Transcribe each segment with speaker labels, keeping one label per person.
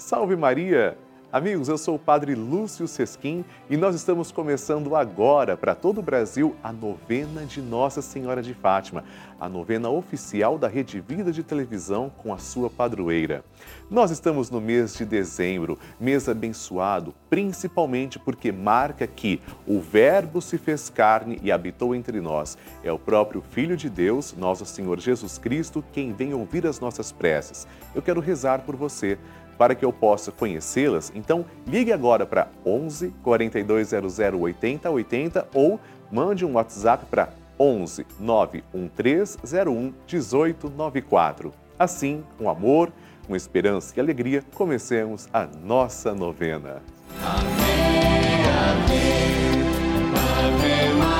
Speaker 1: Salve Maria! Amigos, eu sou o Padre Lúcio Sesquim e nós estamos começando agora para todo o Brasil a novena de Nossa Senhora de Fátima, a novena oficial da Rede Vida de Televisão com a sua padroeira. Nós estamos no mês de dezembro, mês abençoado, principalmente porque marca que o Verbo se fez carne e habitou entre nós. É o próprio Filho de Deus, nosso Senhor Jesus Cristo, quem vem ouvir as nossas preces. Eu quero rezar por você para que eu possa conhecê-las, então ligue agora para 11 4200 80 80 ou mande um WhatsApp para 11 91301 1894. Assim, com amor, com esperança e alegria, comecemos a nossa novena. Amém, amém, ave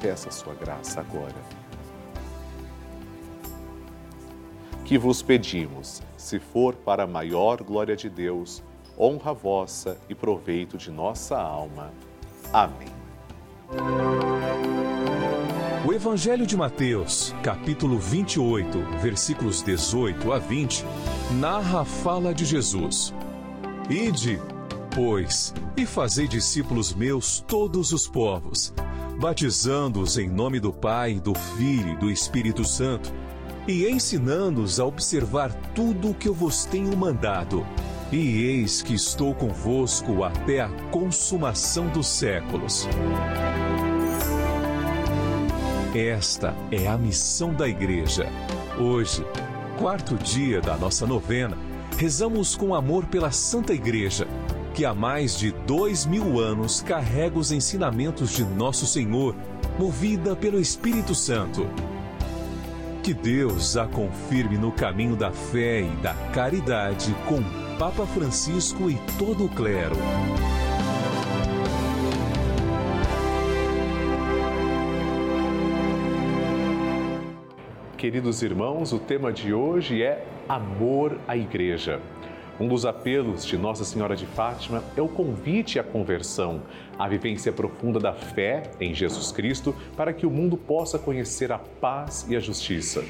Speaker 1: Peça sua graça agora. Que vos pedimos, se for para a maior glória de Deus, honra vossa e proveito de nossa alma. Amém.
Speaker 2: O Evangelho de Mateus, capítulo 28, versículos 18 a 20, narra a fala de Jesus. Ide, pois, e fazei discípulos meus todos os povos batizando-os em nome do Pai, do Filho e do Espírito Santo, e ensinando-os a observar tudo o que eu vos tenho mandado. e eis que estou convosco até a consumação dos séculos. Esta é a missão da Igreja. Hoje, quarto dia da nossa novena, rezamos com amor pela Santa Igreja, que há mais de dois mil anos carrega os ensinamentos de Nosso Senhor, movida pelo Espírito Santo. Que Deus a confirme no caminho da fé e da caridade com Papa Francisco e todo o clero.
Speaker 1: Queridos irmãos, o tema de hoje é Amor à Igreja. Um dos apelos de Nossa Senhora de Fátima é o convite à conversão, à vivência profunda da fé em Jesus Cristo, para que o mundo possa conhecer a paz e a justiça.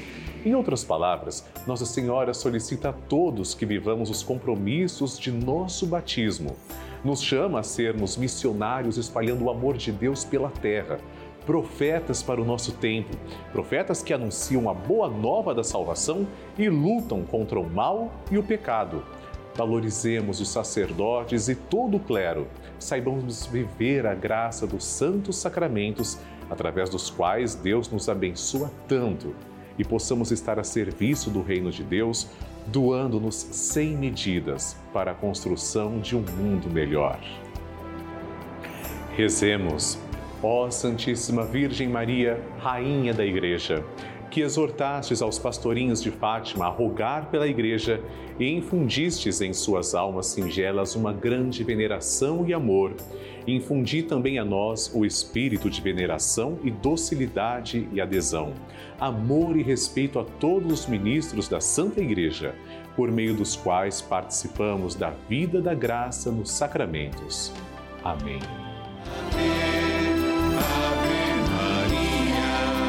Speaker 1: Em outras palavras, Nossa Senhora solicita a todos que vivamos os compromissos de nosso batismo. Nos chama a sermos missionários espalhando o amor de Deus pela terra profetas para o nosso tempo, profetas que anunciam a boa nova da salvação e lutam contra o mal e o pecado. Valorizemos os sacerdotes e todo o clero. Saibamos viver a graça dos santos sacramentos, através dos quais Deus nos abençoa tanto, e possamos estar a serviço do reino de Deus, doando-nos sem medidas para a construção de um mundo melhor. Rezemos, ó Santíssima Virgem Maria, Rainha da Igreja que exortastes aos pastorinhos de Fátima a rogar pela Igreja e infundistes em suas almas singelas uma grande veneração e amor, infundi também a nós o espírito de veneração e docilidade e adesão, amor e respeito a todos os ministros da Santa Igreja, por meio dos quais participamos da vida da graça nos sacramentos. Amém.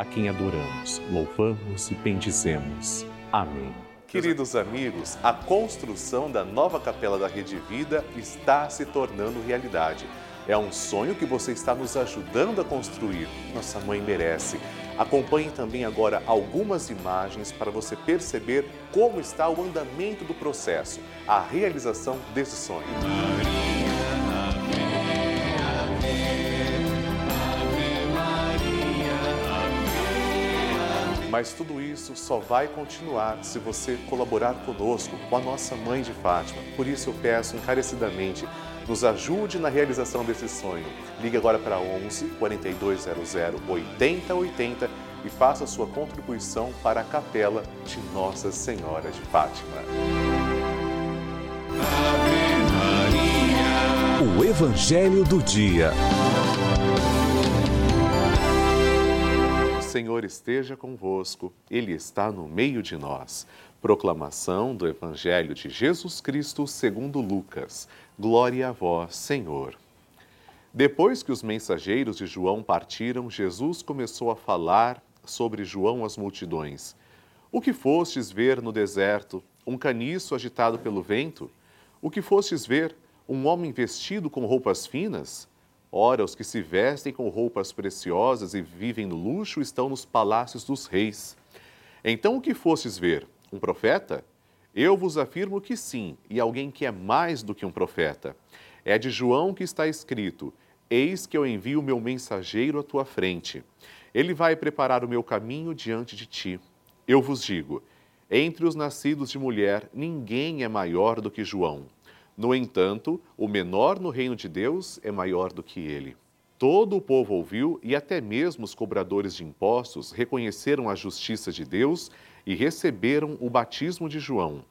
Speaker 1: a quem adoramos, louvamos e bendizemos. Amém. Queridos amigos, a construção da nova capela da Rede Vida está se tornando realidade. É um sonho que você está nos ajudando a construir. Nossa mãe merece. Acompanhe também agora algumas imagens para você perceber como está o andamento do processo, a realização desse sonho. Mas tudo isso só vai continuar se você colaborar conosco, com a nossa Mãe de Fátima. Por isso eu peço encarecidamente, nos ajude na realização desse sonho. Ligue agora para 11 4200 8080 e faça sua contribuição para a capela de Nossa Senhora de Fátima.
Speaker 2: O Evangelho do Dia.
Speaker 1: Senhor esteja convosco, Ele está no meio de nós. Proclamação do Evangelho de Jesus Cristo segundo Lucas. Glória a vós, Senhor. Depois que os mensageiros de João partiram, Jesus começou a falar sobre João às multidões. O que fostes ver no deserto? Um caniço agitado pelo vento? O que fostes ver? Um homem vestido com roupas finas? Ora, os que se vestem com roupas preciosas e vivem no luxo estão nos palácios dos reis. Então o que fostes ver? Um profeta? Eu vos afirmo que sim, e alguém que é mais do que um profeta. É de João que está escrito: Eis que eu envio o meu mensageiro à tua frente. Ele vai preparar o meu caminho diante de ti. Eu vos digo: entre os nascidos de mulher, ninguém é maior do que João No entanto, o menor no reino de Deus é maior do que ele. Todo o povo ouviu e até mesmo os cobradores de impostos reconheceram a justiça de Deus e receberam o batismo de João.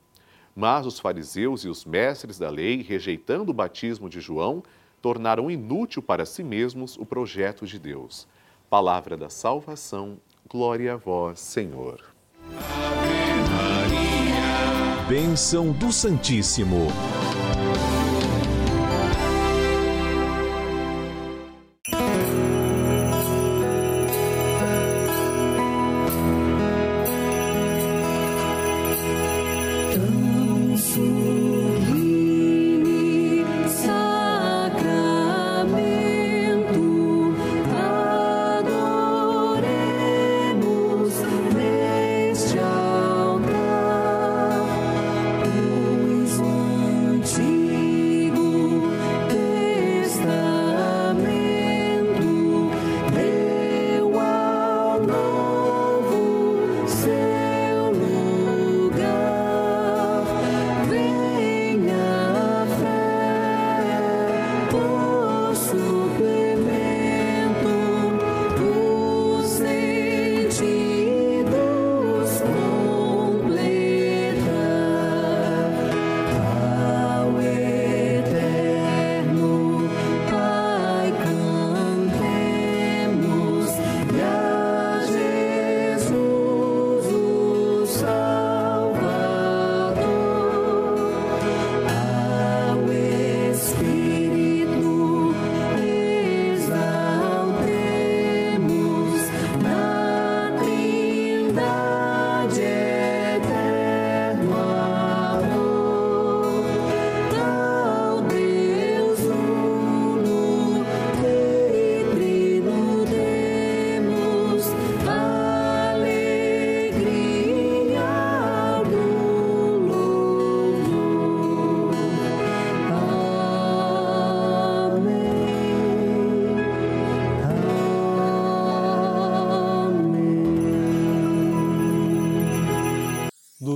Speaker 1: Mas os fariseus e os mestres da lei, rejeitando o batismo de João, tornaram inútil para si mesmos o projeto de Deus. Palavra da salvação, glória a vós, Senhor. Ave
Speaker 2: Maria. Bênção do Santíssimo.
Speaker 1: love.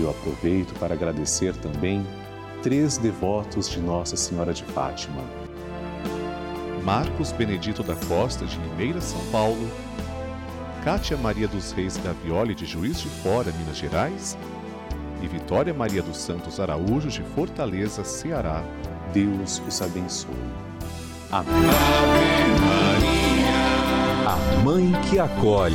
Speaker 1: eu aproveito para agradecer também três devotos de Nossa Senhora de Fátima. Marcos Benedito da Costa, de Limeira, São Paulo. Cátia Maria dos Reis Gavioli, de Juiz de Fora, Minas Gerais. E Vitória Maria dos Santos Araújo, de Fortaleza, Ceará. Deus os abençoe. Amém. Ave
Speaker 2: Maria. A Mãe que acolhe.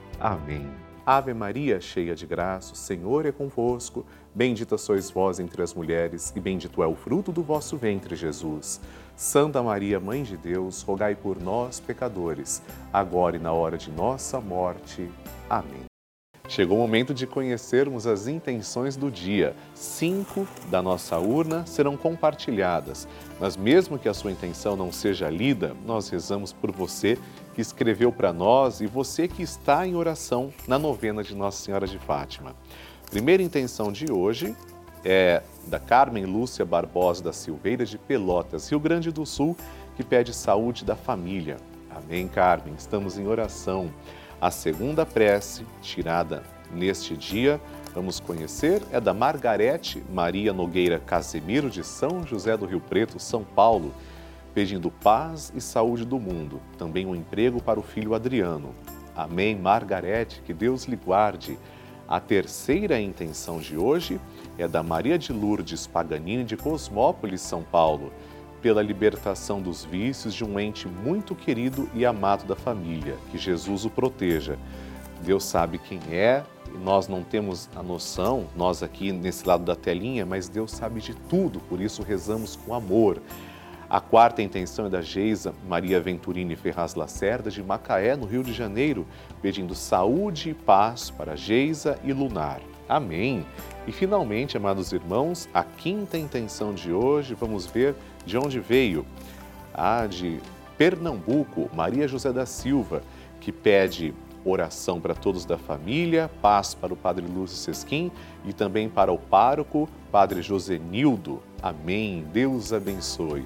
Speaker 1: Amém. Ave Maria, cheia de graça, o Senhor é convosco. Bendita sois vós entre as mulheres, e bendito é o fruto do vosso ventre, Jesus. Santa Maria, Mãe de Deus, rogai por nós, pecadores, agora e na hora de nossa morte. Amém. Chegou o momento de conhecermos as intenções do dia. Cinco da nossa urna serão compartilhadas, mas mesmo que a sua intenção não seja lida, nós rezamos por você que escreveu para nós e você que está em oração na novena de Nossa Senhora de Fátima. Primeira intenção de hoje é da Carmen Lúcia Barbosa da Silveira de Pelotas, Rio Grande do Sul, que pede saúde da família. Amém, Carmen. Estamos em oração. A segunda prece, tirada neste dia, vamos conhecer, é da Margarete Maria Nogueira Casemiro, de São José do Rio Preto, São Paulo, pedindo paz e saúde do mundo, também um emprego para o filho Adriano. Amém, Margarete, que Deus lhe guarde. A terceira intenção de hoje é da Maria de Lourdes Paganini, de Cosmópolis, São Paulo, pela libertação dos vícios de um ente muito querido e amado da família. Que Jesus o proteja. Deus sabe quem é, nós não temos a noção, nós aqui nesse lado da telinha, mas Deus sabe de tudo, por isso rezamos com amor. A quarta intenção é da Geisa Maria Venturini Ferraz Lacerda, de Macaé, no Rio de Janeiro, pedindo saúde e paz para Geisa e Lunar. Amém. E finalmente, amados irmãos, a quinta intenção de hoje, vamos ver de onde veio. A de Pernambuco, Maria José da Silva, que pede oração para todos da família, paz para o Padre Lúcio Sesquim e também para o pároco, Padre Josenildo. Amém. Deus abençoe.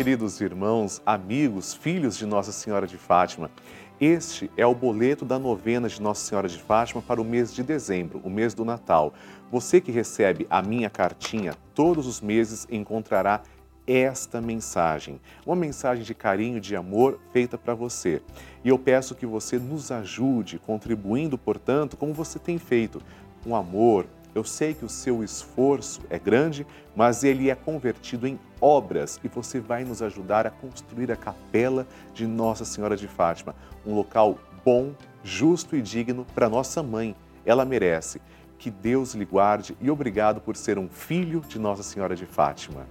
Speaker 1: Queridos irmãos, amigos, filhos de Nossa Senhora de Fátima, este é o boleto da novena de Nossa Senhora de Fátima para o mês de dezembro, o mês do Natal. Você que recebe a minha cartinha todos os meses encontrará esta mensagem, uma mensagem de carinho, de amor feita para você. E eu peço que você nos ajude, contribuindo, portanto, como você tem feito, com amor, eu sei que o seu esforço é grande, mas ele é convertido em obras e você vai nos ajudar a construir a capela de Nossa Senhora de Fátima, um local bom, justo e digno para nossa mãe. Ela merece. Que Deus lhe guarde e obrigado por ser um filho de Nossa Senhora de Fátima.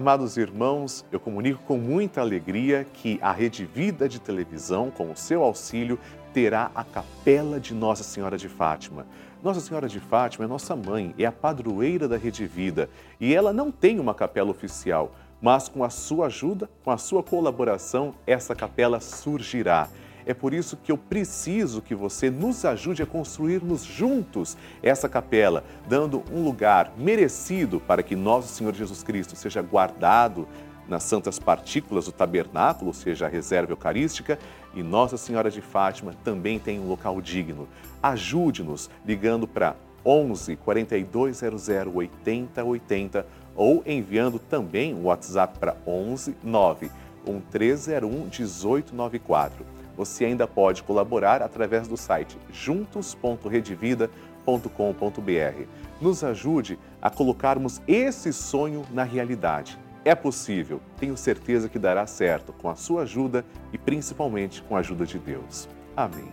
Speaker 1: Amados irmãos, eu comunico com muita alegria que a Rede Vida de Televisão, com o seu auxílio, terá a Capela de Nossa Senhora de Fátima. Nossa Senhora de Fátima é nossa mãe, é a padroeira da Rede Vida e ela não tem uma capela oficial, mas com a sua ajuda, com a sua colaboração, essa capela surgirá. É por isso que eu preciso que você nos ajude a construirmos juntos essa capela, dando um lugar merecido para que nosso Senhor Jesus Cristo seja guardado nas santas partículas do tabernáculo, ou seja, a reserva eucarística, e Nossa Senhora de Fátima também tem um local digno. Ajude-nos ligando para 11 4200 8080 ou enviando também o WhatsApp para 11 9 1301 1894 você ainda pode colaborar através do site juntos.redevida.com.br. Nos ajude a colocarmos esse sonho na realidade. É possível, tenho certeza que dará certo com a sua ajuda e principalmente com a ajuda de Deus. Amém.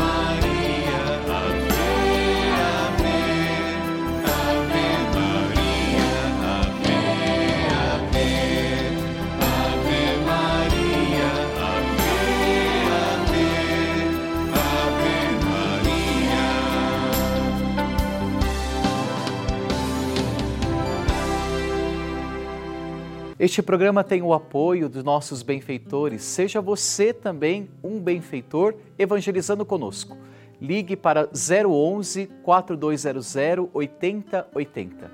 Speaker 3: Este programa tem o apoio dos nossos benfeitores. Seja você também um benfeitor evangelizando conosco. Ligue para 011 4200 8080.